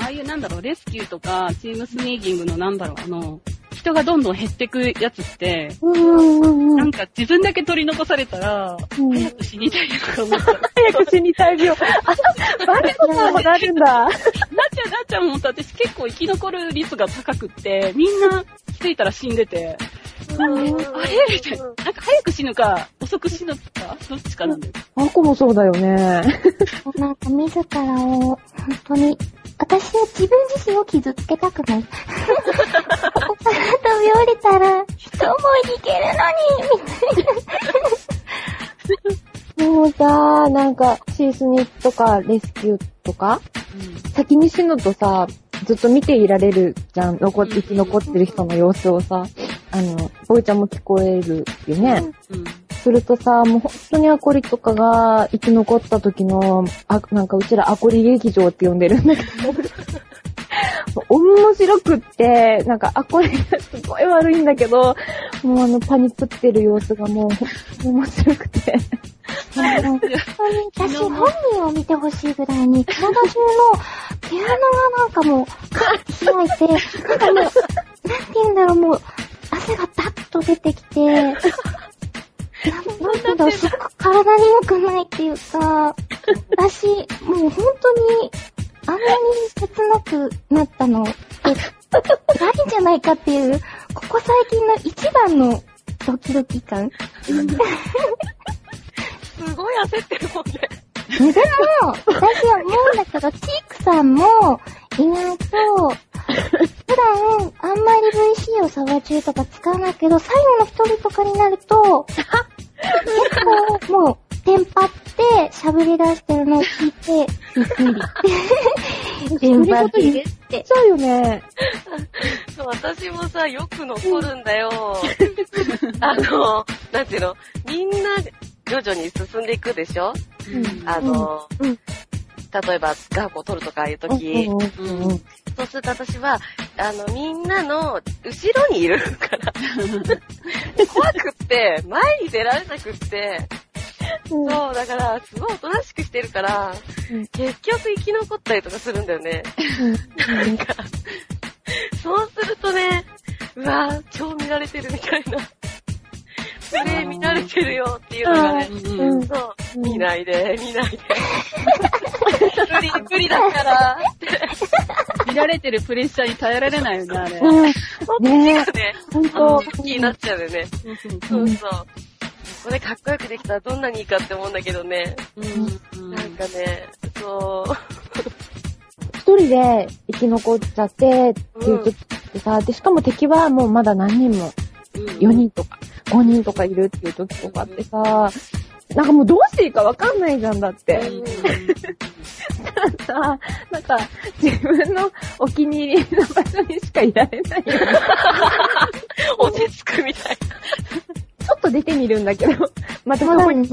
ああいうなんだろう、レスキューとか、チームスニーキングのなんだろう、あの、人がどんどん減ってくやつって、うんうんうん。なんか自分だけ取り残されたら、うん早く死にたいとか思ったら、早く死にたい病。あ、バレコさんもなるんだ。なっちゃん、なっちゃんも私結構生き残る率が高くって、みんな気づいたら死んでて、あれ？みたいな。なんか早く死ぬか、遅く死ぬか、どっちかなんだよ。あこもそうだよね。なんか自らを、本当に、私は自分自身を傷つけたくない。ここから飛び降りたら、人もいけるのに、みたいな。もうさ、なんか、シースニとかレスキューとか、先に死ぬとさ、ずっと見ていられるじゃん。残って、生き残ってる人の様子をさ、あの、ボイちゃんも聞こえるよね。うん。するとさ、もう本当にアコリとかが生き残った時の、あ、なんかうちらアコリ劇場って呼んでるんだけど、面白くって、なんかアコリがすごい悪いんだけど、もうあのパニックってる様子がもう面白くて。本当に、私本人を見てほしいぐらいに、体中の毛穴がなんかもう、カッて開いて、なんかもう、なんて言うんだろう、もう、汗がダッと出てきて、なんて。言うんだろう、すごく体に良くないって。いうか、私、もう本当に、あんなに切なくなったのって、ないんじゃないかって。いう、ここ最近の一番のドキドキ感。すごい焦って。るもんね。でも、私は思うんだけど、チークさんも、意外と、普段、あんまり VC を触中とか使わないけど、最後の一人とかになると、結構、もう、テンパって喋り出してるのを聞いて、びっくり。テンパってるって。そうよね。そう私もさ、よく残るんだよ。あの、なんていうの、みんな徐々に進んでいくでしょ？あの、うんうん例えば、ガーコを取るとかいうとき、うんうんうん。そうすると私は、あの、みんなの後ろにいるから、怖くって、前に出られなくって、うん。そう、だから、すごいおとなしくしてるから、うん。結局生き残ったりとかするんだよね。うん。なんか、そうするとね、うわぁ、超見られてるみたいな。プレイ見られてるよっていうのがね、うん。そう、見ないで、見ないで。無理、無理だからって。見られてるプレッシャーに耐えられないよね、あれ。うん。そねっちがね、ほん。と。気になっちゃうよね。そうそうそうそう。これかっこよくできたらどん。なにいいかって思うん。だけどね。うん。なん。かね、そう。一人で生き残っちゃってっていう時ってさ、で、しかも敵はもうまだ何人も、4人とか、5人とかいるっていう時とかってさ、なんかもうどうしていいかわかんないじゃんだって。さ、なんか、自分のお気に入りの場所にしかいられないよ。落ち着くみたいちょっと出てみるんだけど、またそうだね。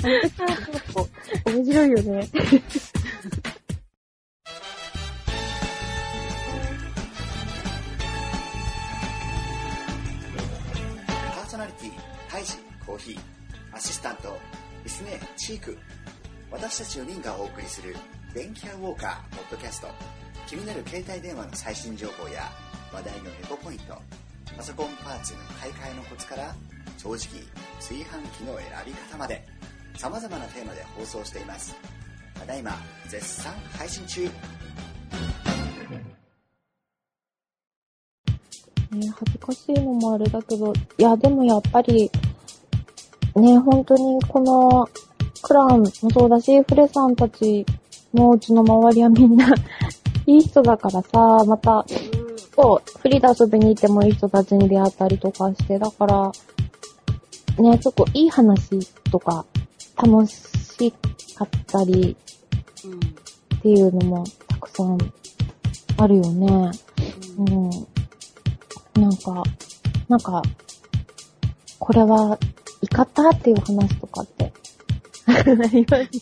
面白いよね。ナリティ、ハイジ、コーヒー、アシスタント、リスネ、チーク。私たち4人がお送りする、電気屋ウォーカー、ポッドキャスト。気になる携帯電話の最新情報や、話題のエコポイント、パソコンパーツの買い替えのコツから、掃除機、炊飯器の選び方まで、様々なテーマで放送しています。ただいま、絶賛配信中。ね、恥ずかしいのもあれだけど、いや、でもやっぱり、ね、本当にこの、クランもそうだし、フレさんたちもうちの周りはみんな、いい人だからさ、また、そう、フリーで遊びに行ってもいい人たちに出会ったりとかして、だから、ね、結構いい話とか、楽しかったりっていうのもたくさんあるよね。うん。なんか、なんか、これは、怒ったっていう話とかって、ありますね。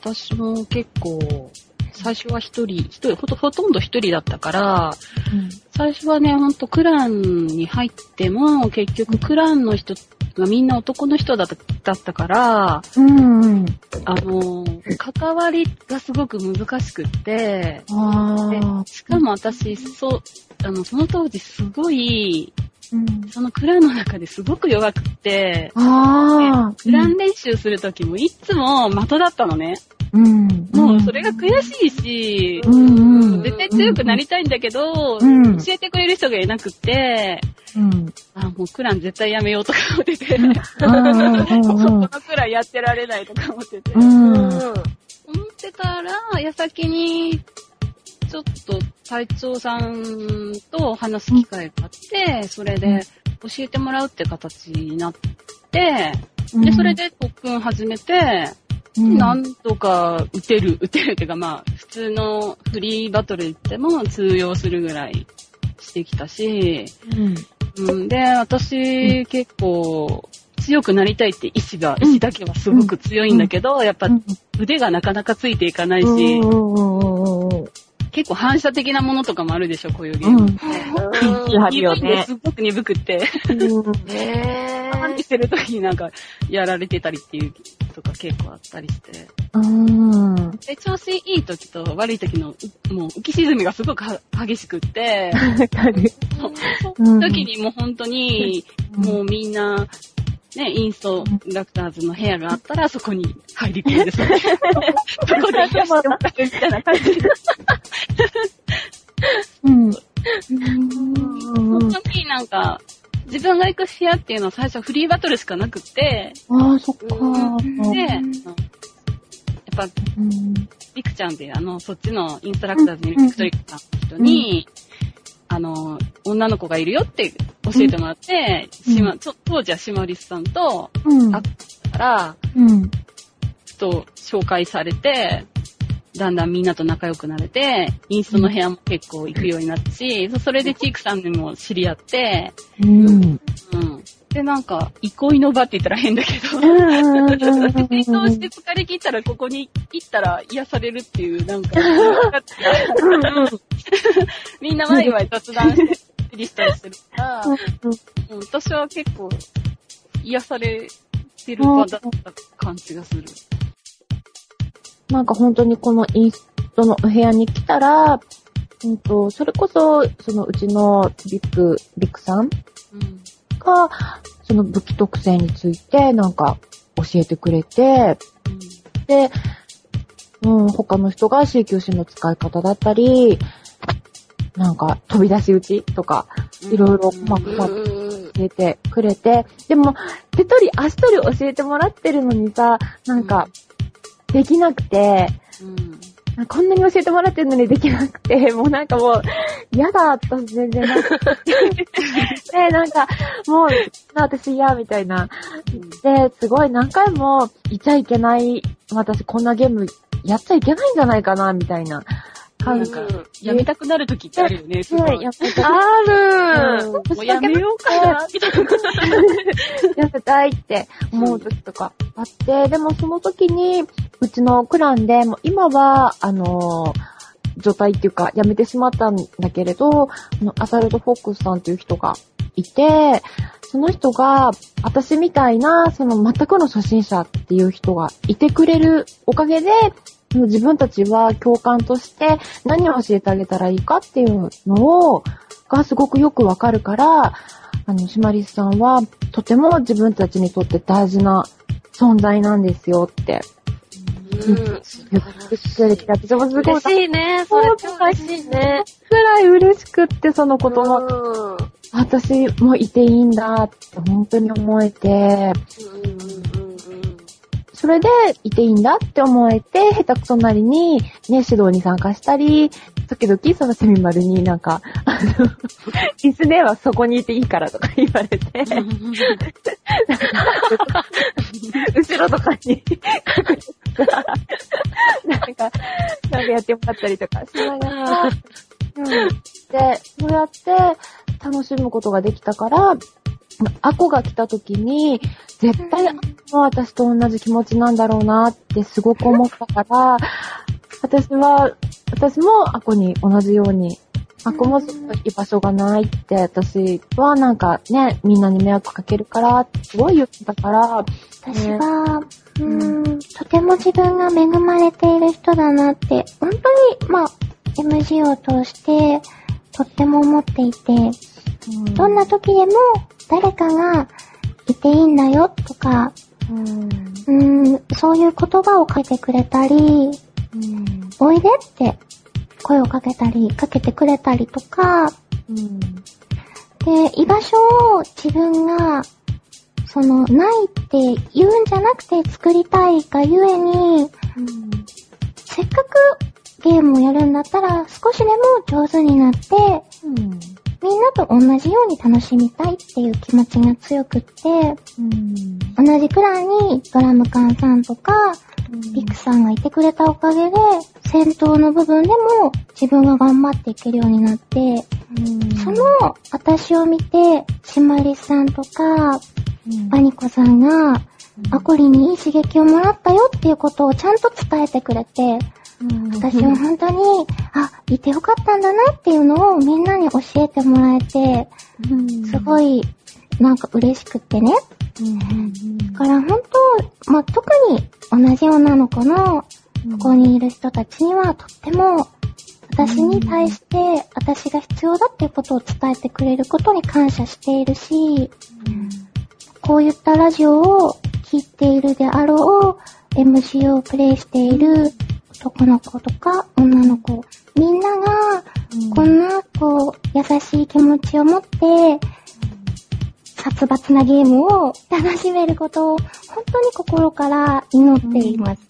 私も結構、最初は一人、一人、ほとほとんど一人だったから、最初はね、ほんとクランに入っても、結局クランの人がみんな男の人だったから、うん。うん。あの、関わりがすごく難しくって。しかも私、そう、あの、その当時すごい、うん。そのクランの中ですごく弱くって、ああ。クラン練習するときもいつも的だったのね。うん。もうそれが悔しいし、うんうん。絶対強くなりたいんだけど、うん教えてくれる人がいなくて、うん。あ、もうクラン絶対やめようとか思ってて、う このクランやってられないとか思ってて。うん。うん。思ってたら、矢先に、ちょっと隊長さんと話す機会があって、それで教えてもらうって形になって、で、それで特訓始めて、なん。とか打てる、打てるっていうかまあ、普通のフリーバトル行っても通用するぐらいしてきたし、うん。うん、で、私、結構、強くなりたいって意志が、意志だけはすごく強いんだけど、やっぱ腕がなかなかついていかないし。結構反射的なものとかもあるでしょ、こういうゲーム。うん。鈍いんねですっごく鈍くって、へパンってしてる時になんかやられてたりっていうとか結構あったりして。うん。で、調子いい時と悪い時の、うもう浮き沈みがすごくは激しくって、わかる。その時にもう本当に、もうみんな、ね、インストラクターズの部屋があったら、そこに入り込んで、そこで癒してもらうみたいな感じで。うん。本当になんか、自分が行く部屋っていうのは最初フリーバトルしかなくって、ああ、そっか。で、やっぱ、うんリクちゃんっていう、あの、そっちのインストラクターズにいるビクトリックさんの人に、あの、女の子がいるよって教えてもらって、うんしま、ちょ当時はシマリスさんと、うんあったから、うん。と紹介されて、だんだんみんなと仲良くなれて、インストの部屋も結構行くようになったし、そそれでチークさんにも知り合って、うん。うん。で、なんか、憩いの場って言ったら変だけど、うん 移動して疲れ切ったらここに行ったら癒されるっていう、なんか、みんなワイワイ雑談してリストしてる。から、うん、私は結構癒されてる場だった感じがする。なんか本当にこのインストのお部屋に来たら、うんと、それこそ、そのうちのビッグ、ビッグさんうん。が、その武器特性についてなんか教えてくれて、で、うん、他の人が CQC の使い方だったり、なんか飛び出し打ちとか、いろいろ細うんかくうん教えてくれて、でも、手取り足取り教えてもらってるのにさ、なんか、できなくて、うん。こんなに教えてもらってるのにできなくて、もうなんかもう、嫌だ、私全然なんか。で、なんか、もう、私嫌、みたいな。で、すごい何回も、いちゃいけない、私こんなゲームやっちゃいけないんじゃないかな、みたいな。なんか、やめたくなる時ってあるよね、すごい。ある。もうやめようか。な、みたいな。やめたいって思う時とかあって、でもその時に、うちのクランで、もう今は、あのー状態っていうか、やめてしまったんだけれど、アサルト・フォックスさんっていう人がいて、その人が、私みたいな、その全くの初心者っていう人がいてくれるおかげで、自分たちは共感として何を教えてあげたらいいかっていうのを、がすごくよくわかるから、あの、シマリスさんは、とても自分たちにとって大事な存在なんですよってうん。言ってくれて、私もすごい嬉しいね。それ超嬉しいね。くらい嬉しくって、その言葉、うん私もいていいんだって本当に思えて、うんそれでいていいんだって思えて、下手くそなりに、ね、指導に参加したり、時々そのセミマルになんか、あの、椅子ではそこにいていいからとか言われて、後ろとかに隠れてさ、なんか、なんかやってもらったりとかしながら、うん。で、そうやって楽しむことができたから、アコが来た時に、絶対、私と同じ気持ちなんだろうなってすごく思ったから、私は、私もアコに同じように、アコも居場所がないって、私はなんかね、みんなに迷惑かけるからってすごい言ってたから、私は、うーん、とても自分が恵まれている人だなって、本当に、まあ、MG を通して、とっても思っていて、どんな時でも誰かがいていいんだよとか、うん、うーん、そういう言葉をかけてくれたり、うん、おいでって声をかけたり、かけてくれたりとか、うん、で、居場所を自分が、その、ないって言うんじゃなくて作りたいがゆえに、せっかくゲームをやるんだったら少しでも上手になって、うん、みんなと同じように楽しみたいっていう気持ちが強くって、うん、同じくらいにドラム缶さんとか、ビクさんがいてくれたおかげで、戦闘の部分でも自分が頑張っていけるようになって、その私を見て、シマリさんとか、バニコさんが、アコリにいい刺激をもらったよっていうことをちゃんと伝えてくれて、私は本当に、あ、いてよかったんだなっていうのをみんなに教えてもらえて、すごい、なんか嬉しくってね。だから本当、まあ、特に同じ女の子のここにいる人たちにはとっても私に対して私が必要だっていうことを伝えてくれることに感謝しているし、こういったラジオを聴いているであろう MC をプレイしている男の子とか女の子、みんながこんなこう優しい気持ちを持って殺伐なゲームを楽しめることを本当に心から祈っています。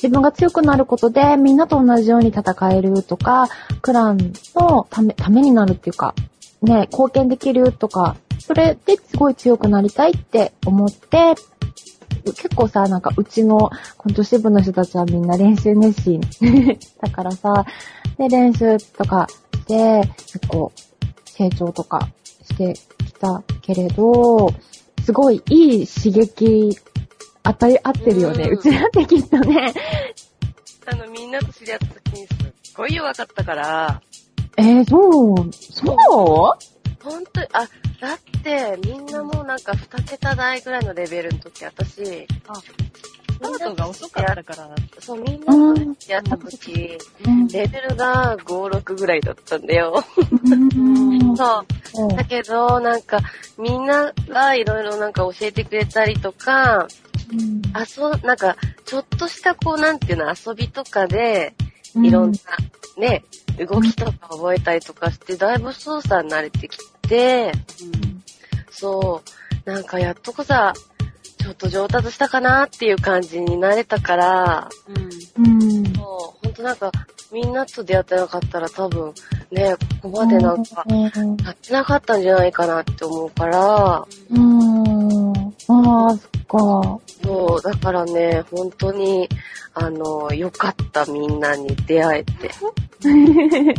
自分が強くなることで、みんなと同じように戦えるとか、クランのため、ためになるっていうか、ね、貢献できるとか、それですごい強くなりたいって思って、結構さ、なんかうちのコント支部の人たちはみんな練習熱心だからさ、で、練習とかして、結構成長とかしてきたけれど、すごいいい刺激与え合ってるよね。ううんちらってきっとね。あの、みんなと知り合った時にすっごい弱かったから、えー、そう、そう？ほんとに、あ、だって、みんなもうなんか2桁台ぐらいのレベルの時、私、あスタートが遅かったから、そう、みんなと知り合った時、うん。レベルが5、6ぐらいだったんだよ。うん。そう。だけど、なんか、みんながいろいろなんか教えてくれたりとか、あ、そう、なんか、ちょっとしたこう、なんていうの、遊びとかで、いろんな、ね、動きとか覚えたりとかして、だいぶ操作に慣れてきて、そう、なんかやっとこさ、ちょっと上達したかなっていう感じになれたから、うんうん。そう、ほんとなんか、みんなと出会ってなかったら多分、ね、ここまでなんか、うん。やってなかったんじゃないかなって思うから、うん。ああ、そっか。そう、だからね、本当に、あの、よかった、みんなに出会えて。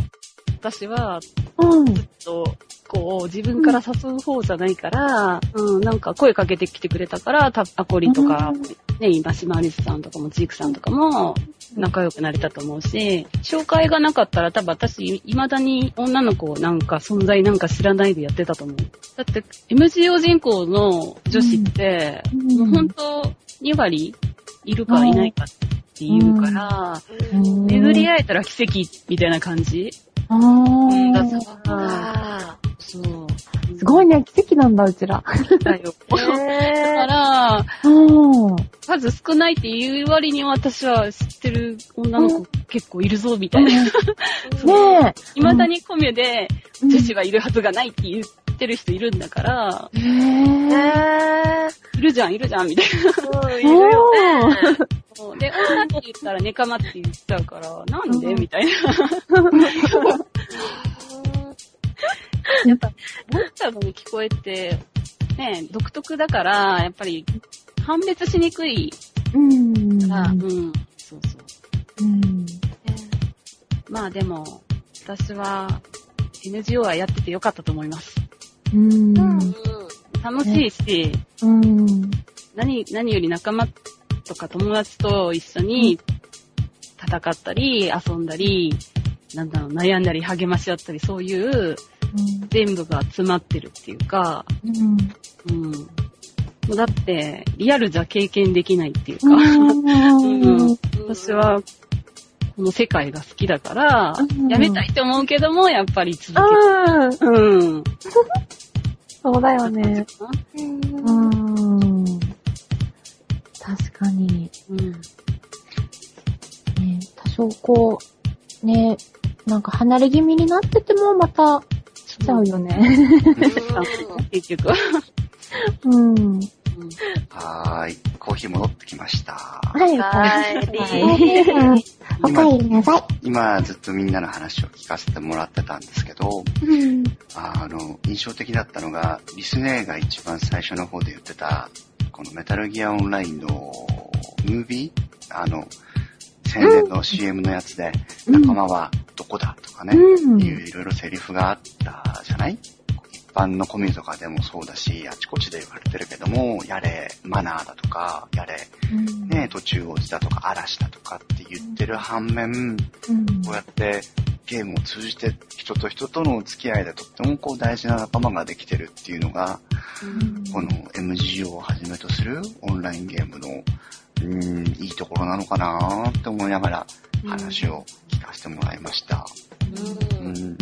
私は、うん。と、こう、自分から誘う方じゃないから、うん、なんか声かけてきてくれたから、たアコリとか、ね、今、シマリスさんとかも、ジークさんとかも、仲良くなれたと思うし、紹介がなかったら多分私、未だに女の子なんか存在なんか知らないでやってたと思う。だって、MGO 人口の女子って、うん。もう本当2割いるかいないかっていうから、うん。巡り会えたら奇跡みたいな感じああ。あそう。すごいね、奇跡なんだ、うちら。だよ。ー。だかへら、うん。数少ないっていう割には私は知ってる女の子結構いるぞ、みたいな。ねえ。未だにコミュでうん女子はいるはずがないって言ってる人いるんだから、へー。え。いへるじゃん、いるじゃん、みたいー。うん、いるよね。な。で、女って言ったらネカマって言っちゃうから、なんで？みたいな。やっぱ、モンスターに聞こえて、ね、独特だから、やっぱり、判別しにくいうん。から、うん、そうそう。うん。まあでも、私は NGO はやっててよかったと思います。うん。楽しいし、うん。何、何より仲間とか友達と一緒に戦ったり、遊んだり、なんだろう、悩んだり励まし合ったり、そういう全部が詰まってるっていうか、うん。うん。だって、リアルじゃ経験できないっていうか、うん。私は、この世界が好きだから、うんやめたいって思うけども、やっぱり続うん。ける。うん。そうだよね。うんうん。確かに。うん。ね、多少こう、ね、なんか離れ気味になっててもまた来ちゃうよね。結局は。うん。うんはーい。コーヒー戻ってきました。はい、はいおかえりなさい。今ずっとみんなの話を聞かせてもらってたんですけど、うん。あの、印象的だったのが、リスネーが一番最初の方で言ってた、このメタルギアオンラインのムービー？あの、宣伝の CM のやつで、うん仲間はどこだとかね、うんいういろいろセリフがあったじゃない？一般のコミュとかでもそうだし、あちこちで言われてるけども、やれマナーだとか、やれね、途中落ちだとか嵐だとかって言ってる反面、こうやってゲームを通じて人と人との付き合いでとってもこう大事な仲間ができてるっていうのが、この MGO をはじめとするオンラインゲームのうん、いいところなのかなって思いながら話を聞かせてもらいました。う。うんん、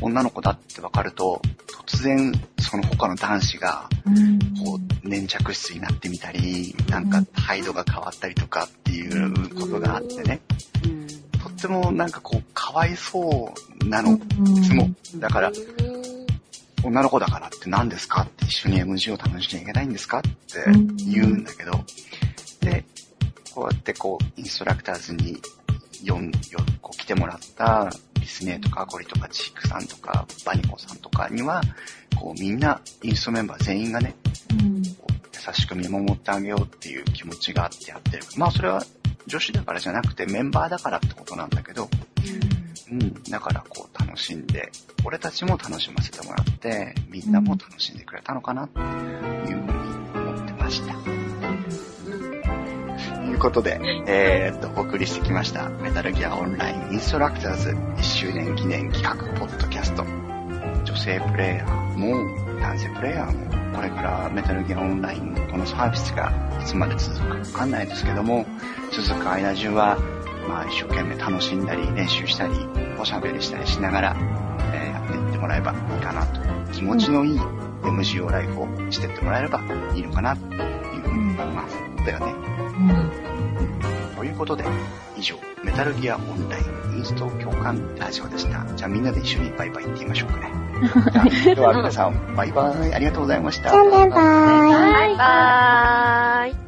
女の子だって分かると、突然その他の男子が、うん。こう、粘着質になってみたり、なんか態度が変わったりとかっていうことがあってね、うん。とってもなんかこう、かわいそうなの、いうんつも。だから、女の子だからって何ですかって一緒に MG を楽しんじゃいけないんですかって言うんだけど、で、こうやってこう、インストラクターズによん、よ、こう来てもらったリスネーとかゴリとかチークさんとかバニコさんとかには、こうみんなインストメンバー全員がね、うん。優しく見守ってあげようっていう気持ちがあってやってる。まあそれは女子だからじゃなくてメンバーだからってことなんだけど、うん、だからこう楽しんで、俺たちも楽しませてもらって、みんなも楽しんでくれたのかなっていうふうに思ってました。ということで、えー、っと、お送りしてきました、メタルギアオンラインインストラクターズ1周年記念企画ポッドキャスト。女性プレイヤーも、男性プレイヤーも、これからメタルギアオンラインのこのサービスがいつまで続くかわかんないですけども、続く間中は、まあ一生懸命楽しんだり、練習したり、おしゃべりしたりしながら、えーやっていってもらえばいいかなと。気持ちのいい MGO ライフをしてってもらえればいいのかな、というふう。だよね。ということで、以上、メタルギアオンラインインスト共感ラジオでした。じゃあみんなで一緒にバイバイって言いましょうかね。じゃあ、では皆さん、バイバイ。ありがとうございました。じゃあね、バイ。バイバーイ。